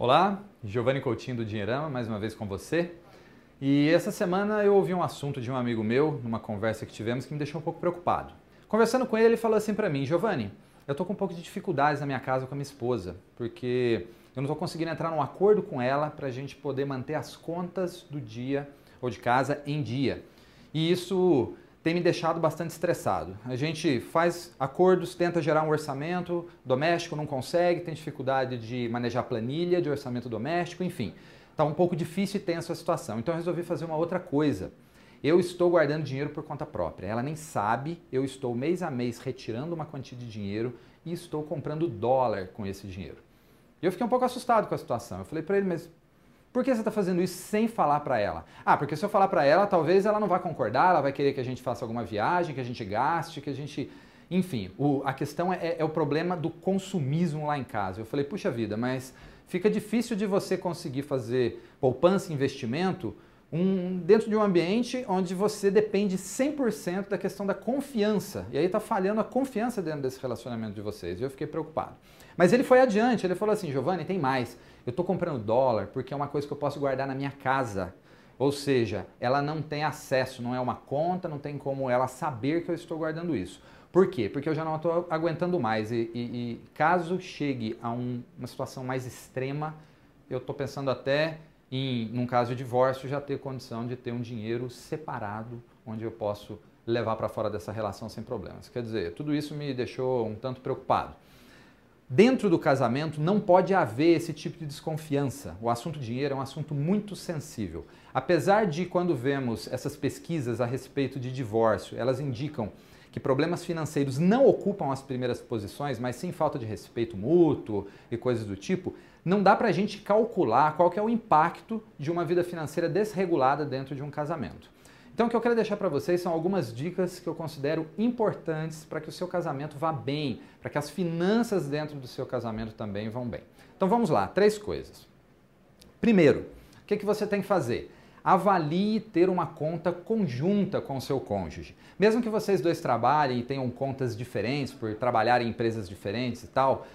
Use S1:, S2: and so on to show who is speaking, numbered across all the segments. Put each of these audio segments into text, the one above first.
S1: Olá, Giovanni Coutinho do Dinheirama, mais uma vez com você. E essa semana eu ouvi um assunto de um amigo meu, numa conversa que tivemos, que me deixou um pouco preocupado. Conversando com ele, ele falou assim para mim: Giovanni, eu tô com um pouco de dificuldades na minha casa com a minha esposa, porque eu não estou conseguindo entrar num acordo com ela para a gente poder manter as contas do dia ou de casa em dia. E isso tem me deixado bastante estressado. A gente faz acordos, tenta gerar um orçamento doméstico, não consegue, tem dificuldade de manejar planilha de orçamento doméstico, enfim. Está um pouco difícil e tensa a situação. Então eu resolvi fazer uma outra coisa. Eu estou guardando dinheiro por conta própria. Ela nem sabe, eu estou mês a mês retirando uma quantia de dinheiro e estou comprando dólar com esse dinheiro. E eu fiquei um pouco assustado com a situação. Eu falei para ele, mas por que você está fazendo isso sem falar para ela? Ah, porque se eu falar para ela, talvez ela não vá concordar, ela vai querer que a gente faça alguma viagem, que a gente gaste, que a gente. Enfim, o, a questão é, é o problema do consumismo lá em casa. Eu falei, puxa vida, mas fica difícil de você conseguir fazer poupança e investimento um, dentro de um ambiente onde você depende 100% da questão da confiança. E aí está falhando a confiança dentro desse relacionamento de vocês. E eu fiquei preocupado. Mas ele foi adiante, ele falou assim, Giovanni, tem mais. Eu estou comprando dólar porque é uma coisa que eu posso guardar na minha casa. Ou seja, ela não tem acesso, não é uma conta, não tem como ela saber que eu estou guardando isso. Por quê? Porque eu já não estou aguentando mais. E, e, e, caso chegue a um, uma situação mais extrema, eu estou pensando até em, num caso de divórcio, já ter condição de ter um dinheiro separado, onde eu posso levar para fora dessa relação sem problemas. Quer dizer, tudo isso me deixou um tanto preocupado. Dentro do casamento não pode haver esse tipo de desconfiança. O assunto dinheiro é um assunto muito sensível. Apesar de quando vemos essas pesquisas a respeito de divórcio, elas indicam que problemas financeiros não ocupam as primeiras posições, mas sim falta de respeito mútuo e coisas do tipo, não dá para a gente calcular qual é o impacto de uma vida financeira desregulada dentro de um casamento. Então, o que eu quero deixar para vocês são algumas dicas que eu considero importantes para que o seu casamento vá bem, para que as finanças dentro do seu casamento também vão bem. Então, vamos lá, três coisas. Primeiro, o que, que você tem que fazer? Avalie ter uma conta conjunta com o seu cônjuge. Mesmo que vocês dois trabalhem e tenham contas diferentes, por trabalhar em empresas diferentes e tal,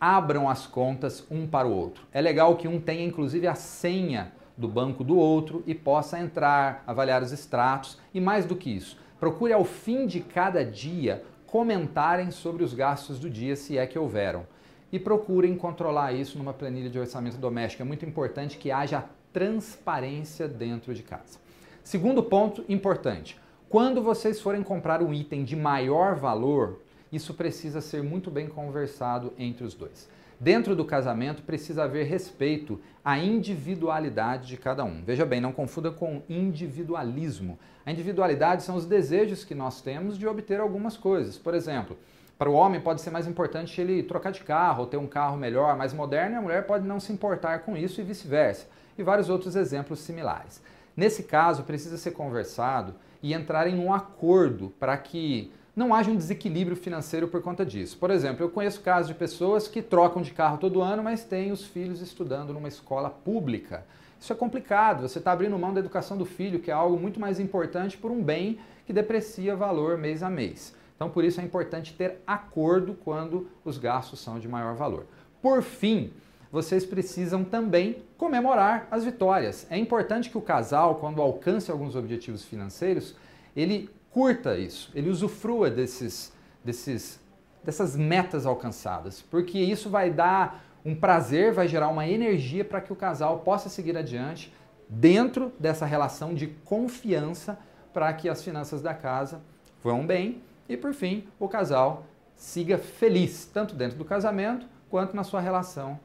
S1: abram as contas um para o outro. É legal que um tenha inclusive a senha do banco do outro e possa entrar, avaliar os extratos e mais do que isso, procure ao fim de cada dia comentarem sobre os gastos do dia, se é que houveram. E procurem controlar isso numa planilha de orçamento doméstico. É muito importante que haja transparência dentro de casa. Segundo ponto importante: quando vocês forem comprar um item de maior valor, isso precisa ser muito bem conversado entre os dois. Dentro do casamento precisa haver respeito à individualidade de cada um. Veja bem, não confunda com individualismo. A individualidade são os desejos que nós temos de obter algumas coisas. Por exemplo, para o homem pode ser mais importante ele trocar de carro, ou ter um carro melhor, mais moderno, e a mulher pode não se importar com isso e vice-versa. E vários outros exemplos similares. Nesse caso, precisa ser conversado e entrar em um acordo para que não haja um desequilíbrio financeiro por conta disso. Por exemplo, eu conheço casos de pessoas que trocam de carro todo ano, mas têm os filhos estudando numa escola pública. Isso é complicado, você está abrindo mão da educação do filho, que é algo muito mais importante por um bem que deprecia valor mês a mês. Então, por isso é importante ter acordo quando os gastos são de maior valor. Por fim, vocês precisam também comemorar as vitórias. É importante que o casal, quando alcance alguns objetivos financeiros, ele curta isso, ele usufrua desses, desses, dessas metas alcançadas, porque isso vai dar um prazer, vai gerar uma energia para que o casal possa seguir adiante dentro dessa relação de confiança para que as finanças da casa vão bem e, por fim, o casal siga feliz, tanto dentro do casamento quanto na sua relação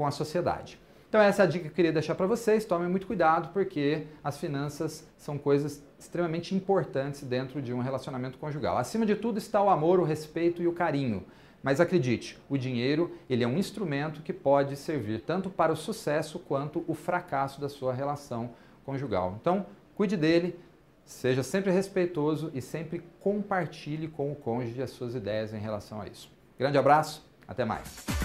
S1: com a sociedade. Então essa é a dica que eu queria deixar para vocês. Tomem muito cuidado porque as finanças são coisas extremamente importantes dentro de um relacionamento conjugal. Acima de tudo está o amor, o respeito e o carinho. Mas acredite, o dinheiro ele é um instrumento que pode servir tanto para o sucesso quanto o fracasso da sua relação conjugal. Então, cuide dele, seja sempre respeitoso e sempre compartilhe com o cônjuge as suas ideias em relação a isso. Grande abraço, até mais.